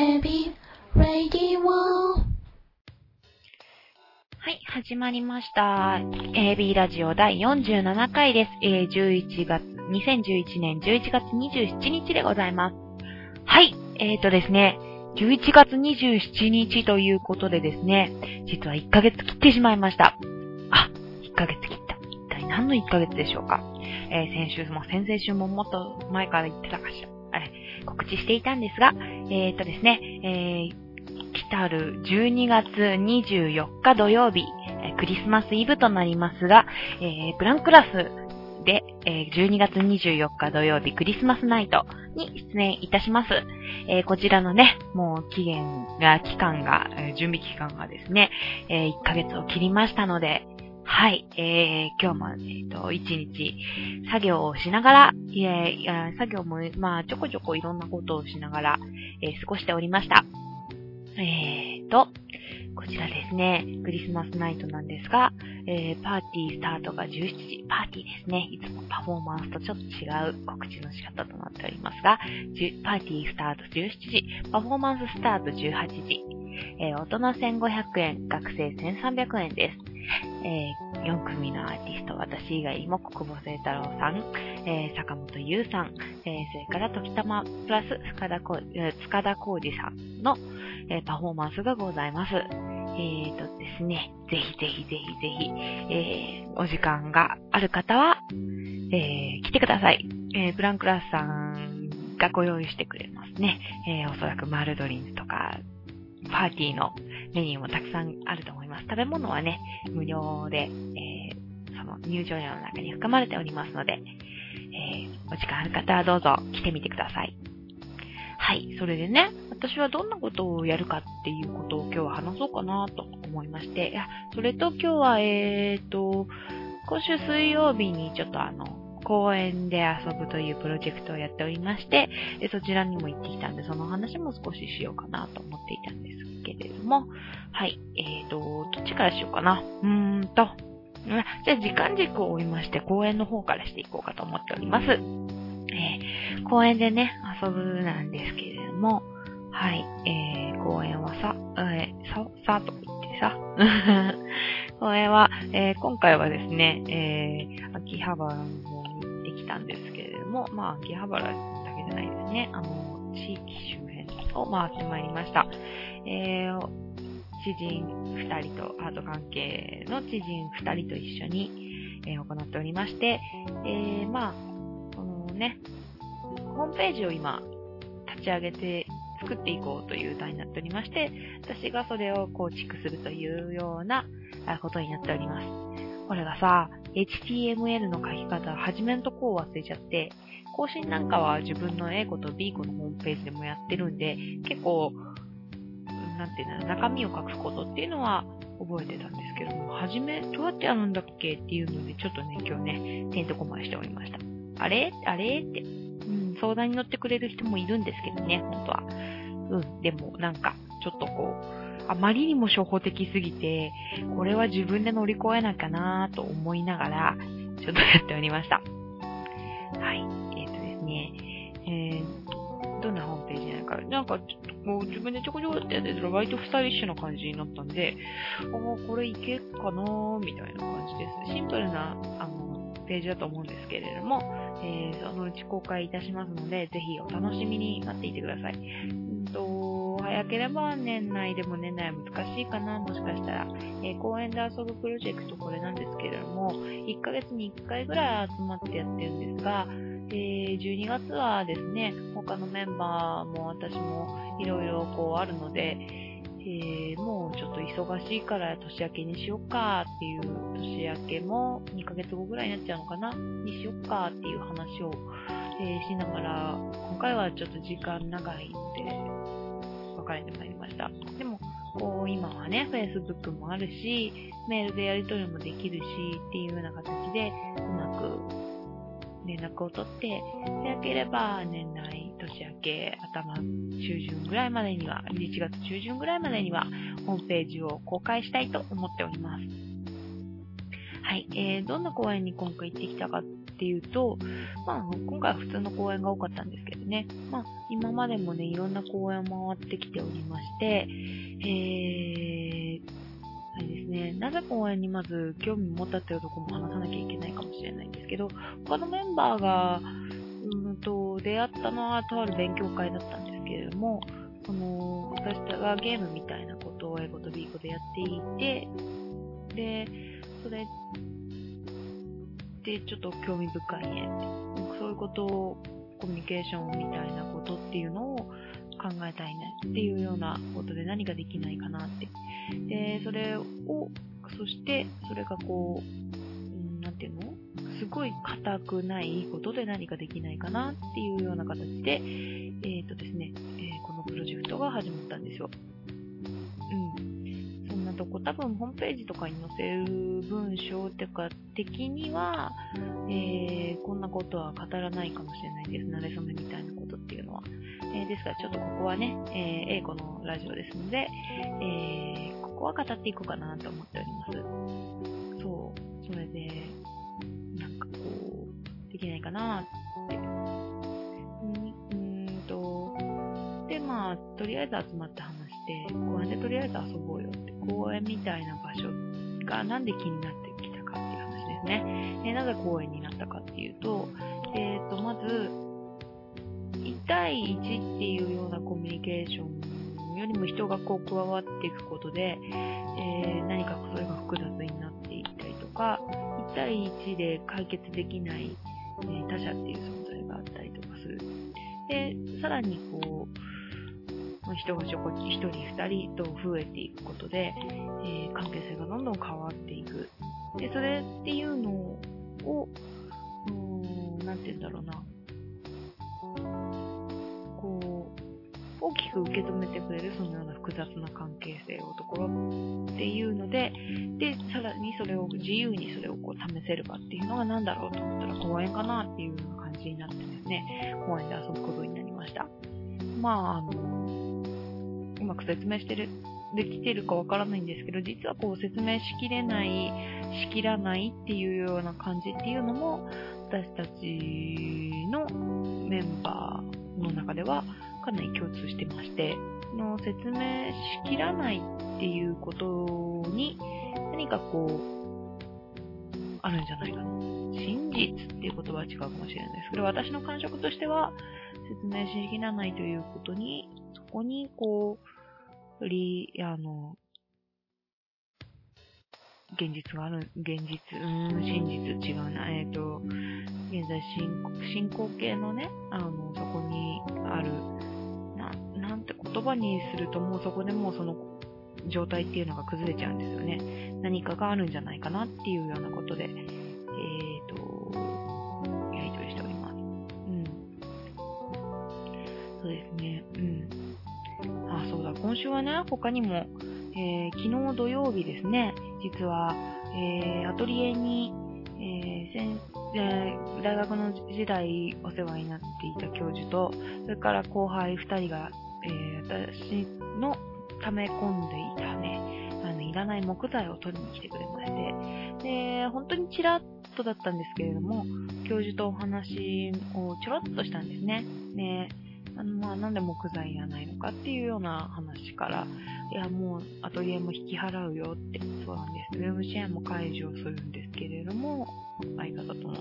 AB Radio はい、始まりました。AB ラジオ第47回です。えー、11月、2011年11月27日でございます。はい、えーとですね、11月27日ということでですね、実は1ヶ月切ってしまいました。あ、1ヶ月切った。一体何の1ヶ月でしょうか。えー、先週も先々週ももっと前から言ってたかしら。告知していたんですが、えーとですね、えー来たる12月24日土曜日、クリスマスイブとなりますが、えーブランクラスで、えー12月24日土曜日クリスマスナイトに出演いたします。えーこちらのね、もう期限が、期間が、準備期間がですね、え1ヶ月を切りましたので、はい、えー今日も、えっ、と、一日、作業をしながら、いやいや作業も、まあ、ちょこちょこいろんなことをしながら、えー過ごしておりました。えーと、こちらですね、クリスマスナイトなんですが、えーパーティースタートが17時、パーティーですね、いつもパフォーマンスとちょっと違う告知の仕方となっておりますが、パーティースタート17時、パフォーマンススタート18時、えー大人1500円、学生1300円です。えー4組のアーティスト、私以外にも国母聖太郎さん、えー坂本優さん、えーそれから時たまプラス塚田こえー塚田浩二さんの、えパフォーマンスがございます。えーとですね、ぜひぜひぜひぜひ、えお時間がある方は、え来てください。えーブランクラスさんがご用意してくれますね。えおそらくマルドリンとか、パーティーのメニューもたくさんあると思います。食べ物はね、無料で、えーその入場料の中に含まれておりますので、えーお時間ある方はどうぞ来てみてください。はい。それでね、私はどんなことをやるかっていうことを今日は話そうかなと思いまして、いや、それと今日は、えーと、今週水曜日にちょっとあの、公園で遊ぶというプロジェクトをやっておりまして、そちらにも行ってきたんで、その話も少ししようかなと思っていたんですも、はい。えーと、どっちからしようかな。うーんと、じゃあ時間軸を追いまして、公園の方からしていこうかと思っております。えー公園でね、遊ぶなんですけれども、はい、えー、公園はさ、えー、さ、さと言ってさ、公園は、えー今回はですね、えー、秋葉原の方に行ってきたんですけれども、まあ、秋葉原だけじゃないですね、あの、地域周辺を回ってまいりました。えー、知人2人と、アート関係の知人2人と一緒に、えー行っておりまして、えー、まあ、このね、ホームページを今、立ち上げて作っていこうという題になっておりまして、私がそれを構築するというようなことになっております。これがさ、HTML の書き方、初めのとこを忘れちゃって、更新なんかは自分の A 子と B 子のホームページでもやってるんで、結構、なんていうの、中身を隠すことっていうのは覚えてたんですけども、はじめ、どうやってやるんだっけっていうので、ちょっとね、今日ね、てんとこまいしておりました。あれ？あれ？って、うん、相談に乗ってくれる人もいるんですけどね、本当は。うん、でも、なんか、ちょっとこう、あまりにも初歩的すぎて、これは自分で乗り越えなきゃなぁと思いながら、ちょっとやっておりました。はい。えっ、とですね、えー、どんなホームページなのか、なんか、もう、自分でちょこちょこってやってたら、割とスタイリッシュな感じになったんで、ああ、これいけっかなー、みたいな感じです。シンプルな、あの、ページだと思うんですけれども、えー、そのうち公開いたしますので、ぜひお楽しみになっていてください。と、早ければ年内でも年内は難しいかな、もしかしたら。えー公園で遊ぶプロジェクトこれなんですけれども、1ヶ月に1回ぐらい集まってやってるんですが、えー12月はですね、他のメンバーも私もいろいろこうあるので、えーもうちょっと忙しいから年明けにしよっかっていう、年明けも2ヶ月後ぐらいになっちゃうのかな？にしよっかっていう話を、えーしながら、今回はちょっと時間長いので、別れてまいりました。でも、こう今はね、Facebook もあるし、メールでやり取りもできるしっていうような形で、うまく連絡を取って、でよければ年内、年明け、頭、中旬ぐらいまでには、11月中旬ぐらいまでには、ホームページを公開したいと思っております。はい、えー、どんな公園に今回行ってきたかっていうと、まあ、今回は普通の公演が多かったんですけどね、まあ、今までもね、いろんな公演を回ってきておりまして、えー、あれですね、なぜ公演にまず興味を持ったっていうところも話さなきゃいけないかもしれないんですけど、他のメンバーが、うんと、出会ったのはとある勉強会だったんですけれども、その、私がゲームみたいなことを英語と B 語でやっていて、で、それでちょっと興味深いねって、そういうことを、コミュニケーションみたいなことっていうのを考えたいねっていうようなことで何ができないかなって。で、それを、そして、それがこう、うん、なんていうの？すごい硬くないことで何かできないかなっていうような形で、え、ー、とですね、えー、このプロジェクトが始まったんですよ。うん。そんなとこ、多分ホームページとかに載せる文章っていうか、的には、えー、こんなことは語らないかもしれないです。慣れ初めみたいなことっていうのは。えー、ですから、ちょっとここはね、えー、英語のラジオですので、えー、ここは語っていこうかなと思っております。そう。それで、きないかなって。うんんと、で、まあ、とりあえず集まって話して、公園でとりあえず遊ぼう公園みたいな場所がなんで気になってきたかっていう話ですね。でなぜ公園になったかっていうと、えっ、ー、と、まず、1対1っていうようなコミュニケーションよりも人がこう加わっていくことで、えー、何かそれが複雑になっていったりとか、1対1で解決できないえー、他者っていう存在があったりとかする。で、さらにこう、人がちょこ1人2人と増えていくことで、えー、関係性がどんどん変わっていく。で、それっていうのを、うーん、なんて言うんだろうな。こう、大きく受け止めてくれるそのような複雑な関係性をところっていうので、で、さらにそれを自由にそれをこう試せる場っていうのが何だろうと思ったら公園かなっていうような感じになってですね、公園で遊ぶことになりました。まあ、あの、まく説明してる、できてるかわからないんですけど、実はこう説明しきれない、しきらないっていうような感じっていうのも、私たちのメンバーの中ではかなり共通してまして、の説明しきらないっていうことに何かこう、あるんじゃないかな。真実っていう言葉は違うかもしれないですけど、私の感触としては、説明しきらないということに、そこにこう、り、あの、現実がある、現実、うん、真実違うな。えっ、ー、と、現在進行進行形のね、あの、そこにある、な、なんて言葉にするともうそこでもうその状態っていうのが崩れちゃうんですよね。何かがあるんじゃないかなっていうようなことで、え、ー、今週はね、他にも、えー、昨日土曜日ですね、実は、えー、アトリエに、えー、えー、大学の時代お世話になっていた教授と、それから後輩2人が、え、私の溜め込んでいたね、あの、いらない木材を取りに来てくれまして、で、本当にちらっとだったんですけれども、教授とお話をちょろっとしたんですね。で、あの、まあ、なんで木材いらないのかっていうような話から、いや、もうアトリエも引き払うよって、そうなんです。ルームシェアも解除するんですけれども、相方との、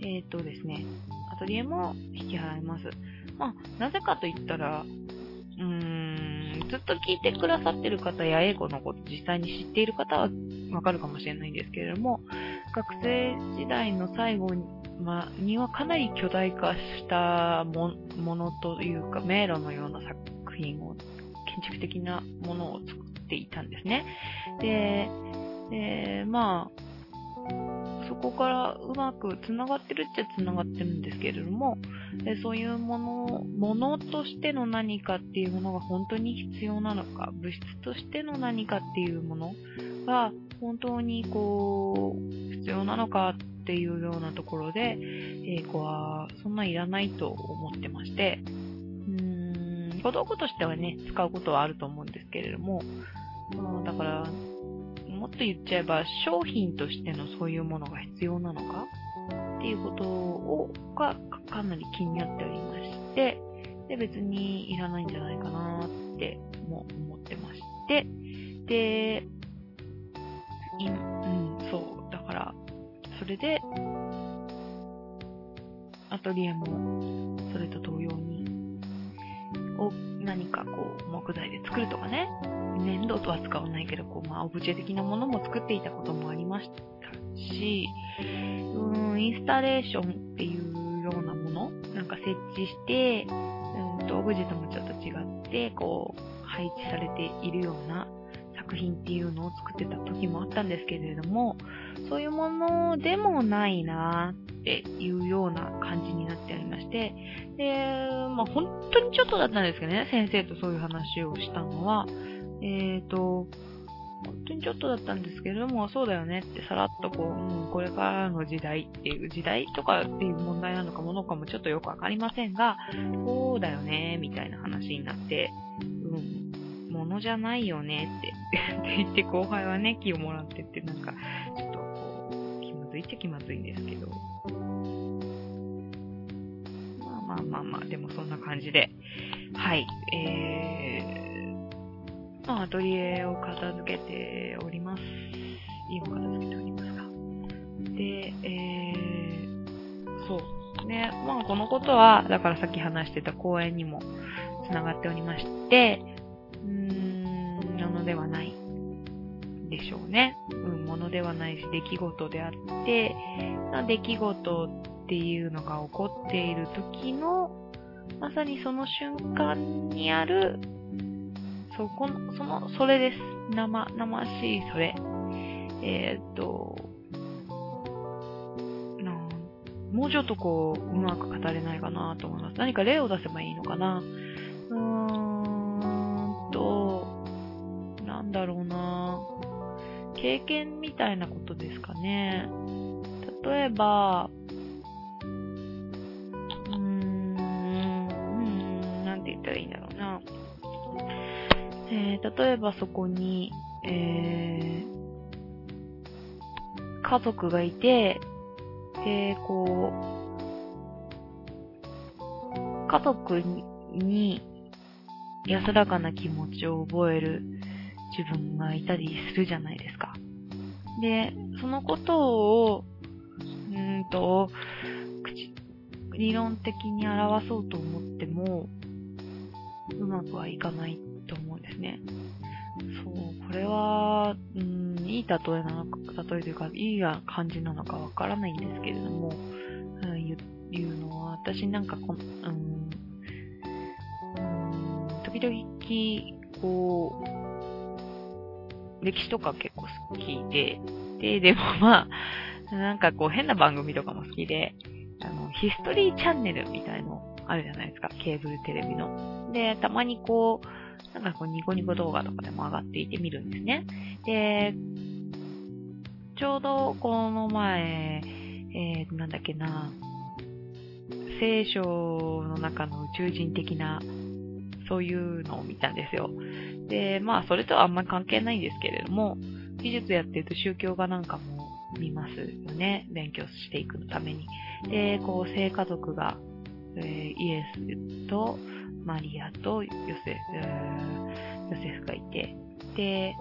えっ、とですね、アトリエも引き払います。まあ、なぜかと言ったら、うーん、ずっと聞いてくださってる方や英語のこと実際に知っている方はわかるかもしれないんですけれども、学生時代の最後に、ま、にはかなり巨大化したものというか、迷路のような作品を、建築的なものを作っていたんですね。で、でまあ、そこからうまく繋がってるっちゃ繋がってるんですけれども、そういうもの、ものとしての何かっていうものが本当に必要なのか、物質としての何かっていうものが本当にこう、必要なのかっていうようなところで、英語はそんないらないと思ってまして、うーん、小道具としてはね、使うことはあると思うんですけれども、だから、もっと言っちゃえば商品としてのそういうものが必要なのか？っていうことを、がかなり気になっておりまして、で、別にいらないんじゃないかなっても思ってまして、で、い、うん、そう、だから、それで、アトリエも、それと同様に、を何かこう、木材で作るとかね、粘土とは使わないけど、こう、まあ、オブジェ的なものも作っていたこともありましたし、うん、インスタレーションっていうようなもの、なんか設置して、うんと、オブジェともちょっと違って、こう、配置されているような作品っていうのを作ってた時もあったんですけれども、そういうものでもないなっていうような感じになっておりまして、で、まあ本当にちょっとだったんですけどね、先生とそういう話をしたのは、えっ、ー、と、本当にちょっとだったんですけれども、そうだよねってさらっとこう、うん、これからの時代っていう、時代とかっていう問題なのかものかもちょっとよくわかりませんが、そうだよね、みたいな話になって、うん、ものじゃないよねってって言って後輩はね、気をもらってって、なんか、ちょっとこう、気まずいっちゃ気まずいんですけど。まあまあまあまあ、でもそんな感じで、はい、えー、まあ、アトリエを片付けております。家も片付けておりますが。で、えー、そうね。まあ、このことは、だからさっき話してた公園にも繋がっておりまして、うーん、ものではないでしょうね。うん、ものではないし、出来事であってま、出来事っていうのが起こっている時の、まさにその瞬間にあるそこの、その、それです。生、生しいそれ。えー、っと、なもうちょっとこう、うまく語れないかなと思います。何か例を出せばいいのかなうーんと、なんだろうな経験みたいなことですかね。例えば、えー、例えばそこに、えー、家族がいて、で、こう、家族に安らかな気持ちを覚える自分がいたりするじゃないですか。で、そのことを、うんと、理論的に表そうと思っても、うまくはいかないと思うんですね。そう、これは、うん、いい例えなのか、例えというか、いい感じなのかわからないんですけれども、うん、言うのは、私なんかこ、うん、うん、時々、こう、歴史とか結構好きで、で、でも まあ、なんかこう変な番組とかも好きで、あの、ヒストリーチャンネルみたいのあるじゃないですか、ケーブルテレビの。で、たまにこう、なんかこうニコニコ動画とかでも上がっていて見るんですね。で、ちょうどこの前、えー、なんだっけな、聖書の中の宇宙人的な、そういうのを見たんですよ。で、まあ、それとはあんまり関係ないんですけれども、技術やってると宗教画なんかも見ますよね。勉強していくために。で、こう、聖家族が、えー、イエスと、マリアとヨセヨセフがいて、で、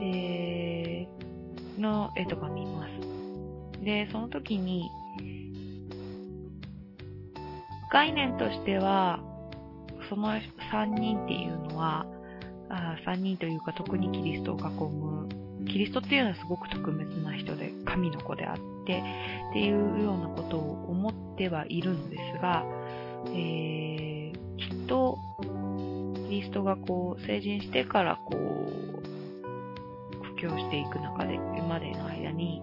えー、の絵とか見ます。で、その時に、概念としては、その3人っていうのは、あ3人というか特にキリストを囲む、キリストっていうのはすごく特別な人で、神の子であって、っていうようなことを思ってはいるんですが、えーきっと、リストがこう、成人してからこう、布教していく中で、今までの間に、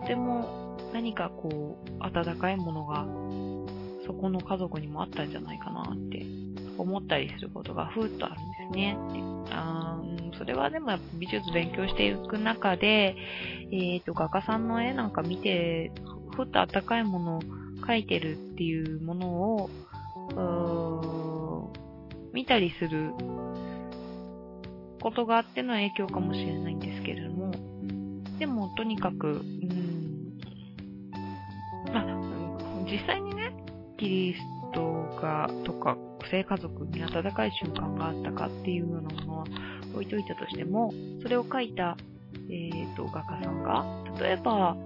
とても何かこう、温かいものが、そこの家族にもあったんじゃないかなって思ったりすることがふーっとあるんですね。あそれはでも美術勉強していく中で、えっ、ー、と、画家さんの絵なんか見て、ふっと温かいものを描いてるっていうものを、見たりすることがあっての影響かもしれないんですけれども、でもとにかく、うん、ま、実際にね、キリストが、とか、性家族に温かい瞬間があったかっていうようなものは置いといたとしても、それを書いた、え、ー、と、画家さんが、例えば、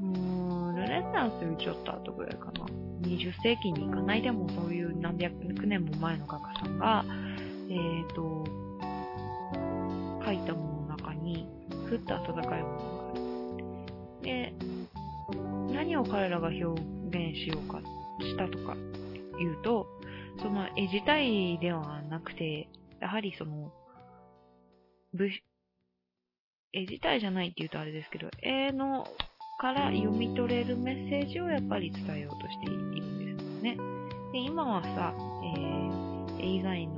うーん、ルネサンスよりちょっと後ぐらいかな。20世紀に行かないでもそういう何百年も前の画家さんが、えっ、ー、と、書いたものの中に、ふっと温かいものがある。で、何を彼らが表現しようか、したとか言うと、その絵自体ではなくて、やはりその、絵自体じゃないって言うとあれですけど、絵のから読み取れるメッセージをやっぱり伝えようとしているんですよね。で、今はさ、えー、絵以外の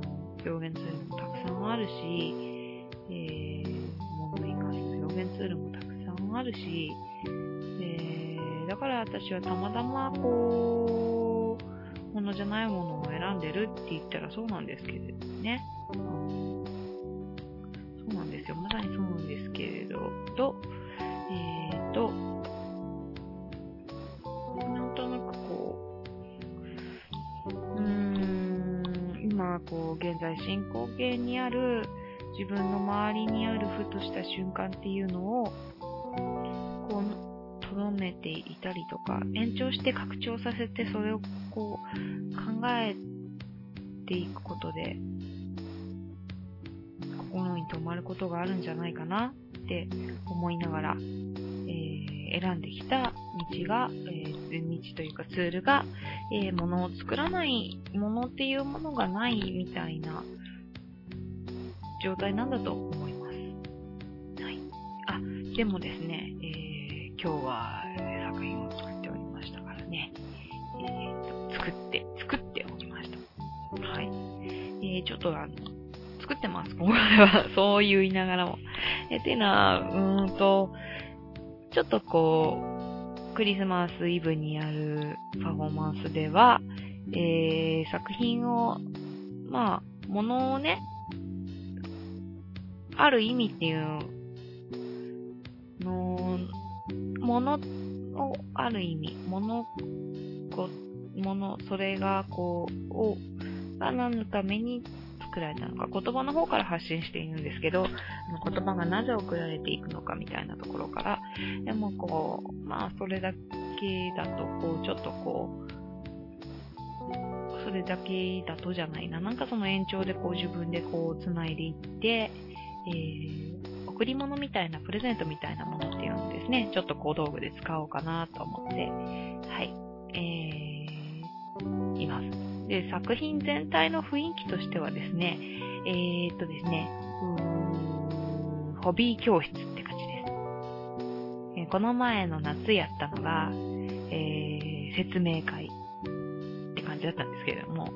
表現ツールもたくさんあるし、えー、物以外の表現ツールもたくさんあるし、えー、だから私はたまたまこう、ものじゃないものを選んでるって言ったらそうなんですけれどね。そうなんですよ。まさにそうなんですけれど、進行形にある自分の周りにあるふとした瞬間っていうのを、こう、とどめていたりとか、延長して拡張させてそれをこう、考えていくことで、心に留まることがあるんじゃないかなって思いながら、選んできた道が、えー、道というかツールが、えー、物を作らないものっていうものがないみたいな状態なんだと思います。はい。あ、でもですね、えー、今日は作品を作っておりましたからね、えー、作って、作っておりました。はい。えー、ちょっとあの、作ってます、今回は。そう言いながらも。え、ていうのは、うーんと、ちょっとこう、クリスマスイブにやるパフォーマンスでは、えー、作品を、まあ、ものをね、ある意味っていうの、ものを、ある意味、もの、こもの、それが、こう、を、が何のために作られたのか、言葉の方から発信しているんですけど、言葉がなぜ送られていくのかみたいなところから、でもこう、まあ、それだけだと、こう、ちょっとこう、それだけだとじゃないな。なんかその延長でこう自分でこう繋いでいって、えー、贈り物みたいな、プレゼントみたいなものっていうのをですね、ちょっと小道具で使おうかなと思って、はい、えー、います。で、作品全体の雰囲気としてはですね、えー、っとですね、ホビー教室この前の夏やったのが、えー、説明会って感じだったんですけれども、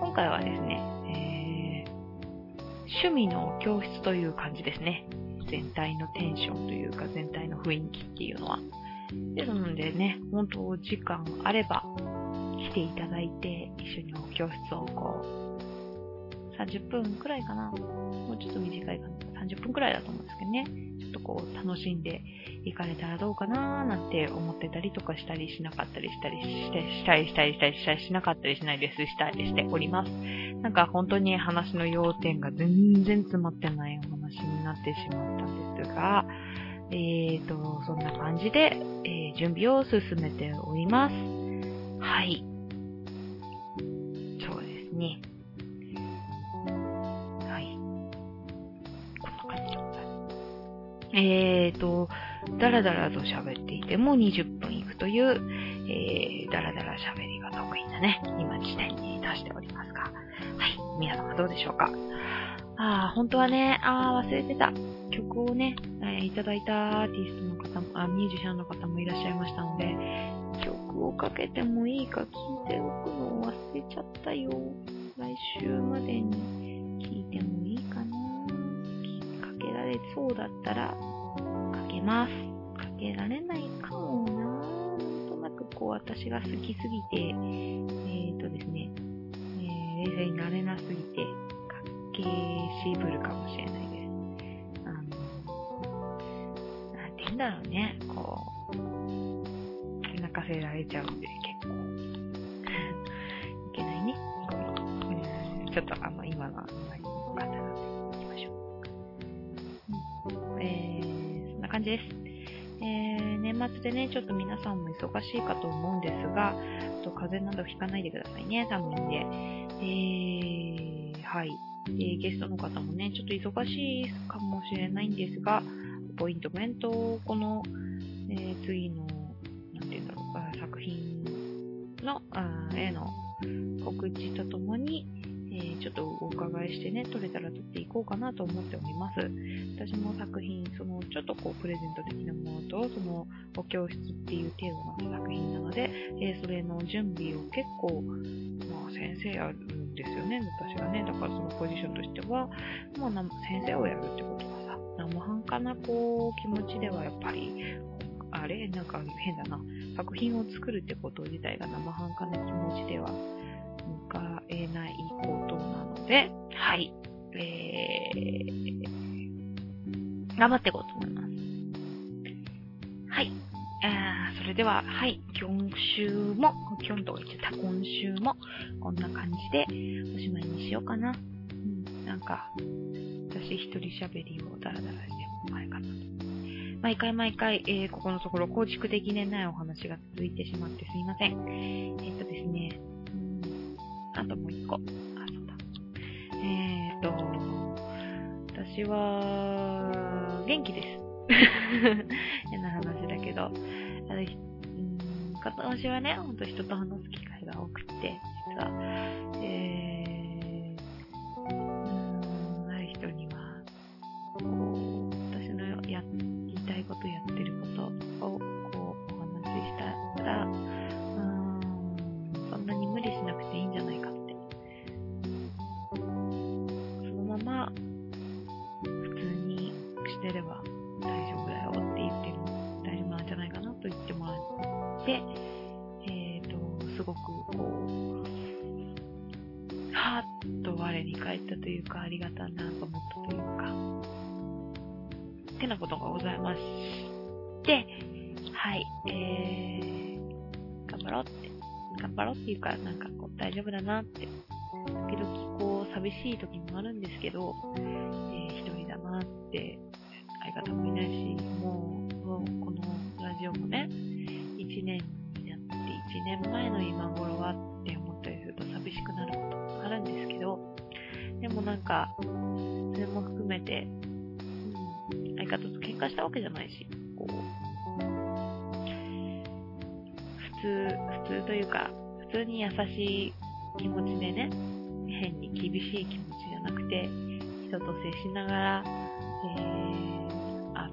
今回はですね、え趣味の教室という感じですね。全体のテンションというか全体の雰囲気っていうのは。ですのでね、本当お時間あれば来ていただいて一緒にお教室をこう、30分くらいかな。もうちょっと短いかな。30分くらいだと思うんですけどね。とこう楽しんで行かれたらどうかなーなんて思ってたりとかしたりしなかったりしたりして、したりしたりしたりしたりしなかったりしないです。したりしております。なんか本当に話の要点が全然詰まってないお話になってしまったんですが、えーと、そんな感じで、えー、準備を進めております。はい。そうですね。えーと、だらだらと喋っていても20分いくという、えー、だらだら喋りが得意なね、今時点に出しておりますが、はい。皆様どうでしょうか？ああ、本当はね、ああ、忘れてた。曲をね、えー、いただいたアーティストの方も、あ、ミュージシャンの方もいらっしゃいましたので、曲をかけてもいいか聞いておくのを忘れちゃったよ。来週までにれそうだったら、かけます。かけられないかもななんとなくこう私が好きすぎて、えっ、ー、とですね、冷静になれなすぎて、かけしぶるかもしれないです。あの、なんて言うんだろうね、こう、なんかせられちゃうんで、結構。いけないね。ちょっとあんま今のあんまり良かったのです。えー、年末でね、ちょっと皆さんも忙しいかと思うんですが、と風邪などひかないでくださいね、寒いんで。えー、はい。えー、ゲストの方もね、ちょっと忙しいかもしれないんですが、ポイントメントを、この、えー、次の、なんていうんだろう、作品の、あ絵の告知とともに、ちょっとお伺いしてね、撮れたら撮っていこうかなと思っております。私も作品、その、ちょっとこう、プレゼント的なものと、その、お教室っていう程度の作品なので、えー、それの準備を結構、まあ、先生やるんですよね、私がね。だからそのポジションとしては、もう先生をやるってことはさ、生半可なこう、気持ちではやっぱり、あれ？なんか変だな。作品を作るってこと自体が生半可な気持ちでは迎えないことので、はい。えー、頑張っていこうと思います。はい。あそれでは、はい。今週も、今日と言ってた今週も、こんな感じでおしまいにしようかな。うん、なんか、私一人喋りをダラダラしても前かなと。毎回毎回、えー、ここのところ構築できねないお話が続いてしまってすいません。えっ、とですね、うん、あともう一個。私は、元気です。変な話だけど、あの、うん、今年はね、ほんと人と話す機会が多くて、てなことがございまして、はい、えー、頑張ろうって、頑張ろうっていうか、なんかこう、大丈夫だなって、時々こう、寂しい時もあるんですけど、えー、一人だなって。相方もいないし、もう、もうこのラジオもね、1年になって、1年前の今頃はって思ったりすると寂しくなることもあるんですけど、でもなんか、それも含めて、方と喧嘩したわけじゃないし、こう、普通、普通というか、普通に優しい気持ちでね、変に厳しい気持ちじゃなくて、人と接しながら、えー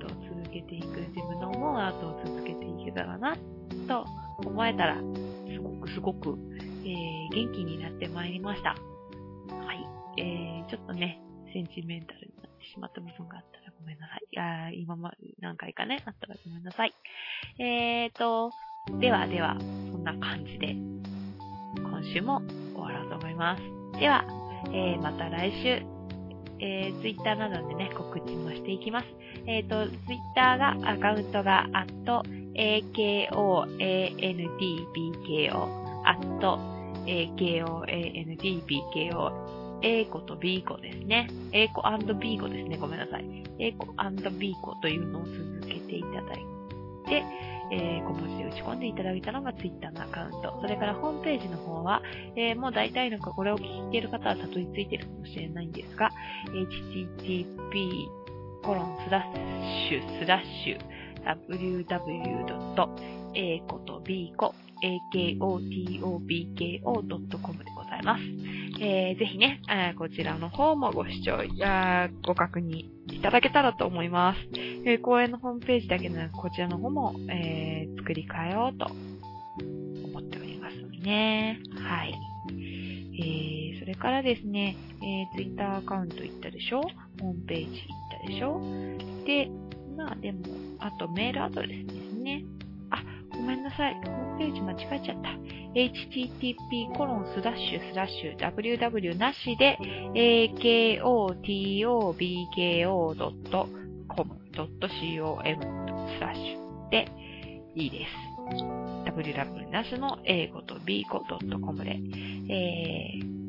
トを続けていく、自分の思うアートを続けていけたらな、と思えたら、すごくすごく、えー、元気になってまいりました。はい。えー、ちょっとね、センチメンタルになってしまった部分があったごめんなさい。いや今ま、何回かね、あったらごめんなさい。えーと、ではでは、そんな感じで、今週も終わろうと思います。では、えー、また来週、えー、Twitter などでね、告知もしていきます。えっ、ー、と、Twitter が、アカウントが、at, akoandbko, at, akoandbko, A 子と B 子ですね。A 子 &B 子ですね。ごめんなさい。A 子 &B 子というのを続けていただいて、えー、小文字で打ち込んでいただいたのが Twitter のアカウント。それからホームページの方は、えー、もう大体のかこれを聞いている方はたどり着いているかもしれないんですが、http コロンスラッシュスラッシュ www.a こと b こ akotobko.com でございます。えー、ぜひね、えー、こちらの方もご視聴やご確認いただけたらと思います。えー、公演のホームページだけでなく、こちらの方も、えー、作り変えようと思っておりますのでね。はい。えー、それからですね、えー、Twitter アカウント行ったでしょ？ホームページ行ったでしょ？で、まあでも、あとメールアドレスですね。ごめんなさい。ホームページ間違えちゃった。http コロンスラッシュスラッシュ www なしで akotobko.com.com スラッシュでいいです。www なしの英語と b 語 .com で、えー、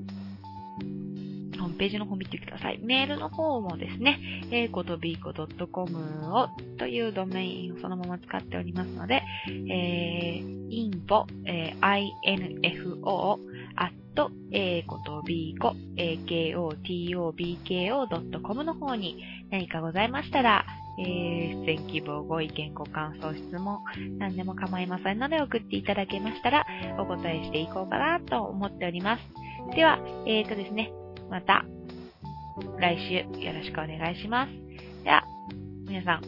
ホームページの方見てください。メールの方もですね、英語と b 語 .com をというドメインをそのまま使っておりますので、えー、info、えー、info、at 英語と b 語、akotobko.com の方に何かございましたら、えー、出演希望、ご意見、ご感想、質問、何でも構いませんので送っていただけましたら、お答えしていこうかなと思っております。では、えーとですね、また、来週よろしくお願いします。では、皆さん、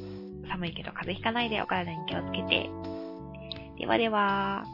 寒いけど風邪ひかないでお体に気をつけて。ではでは。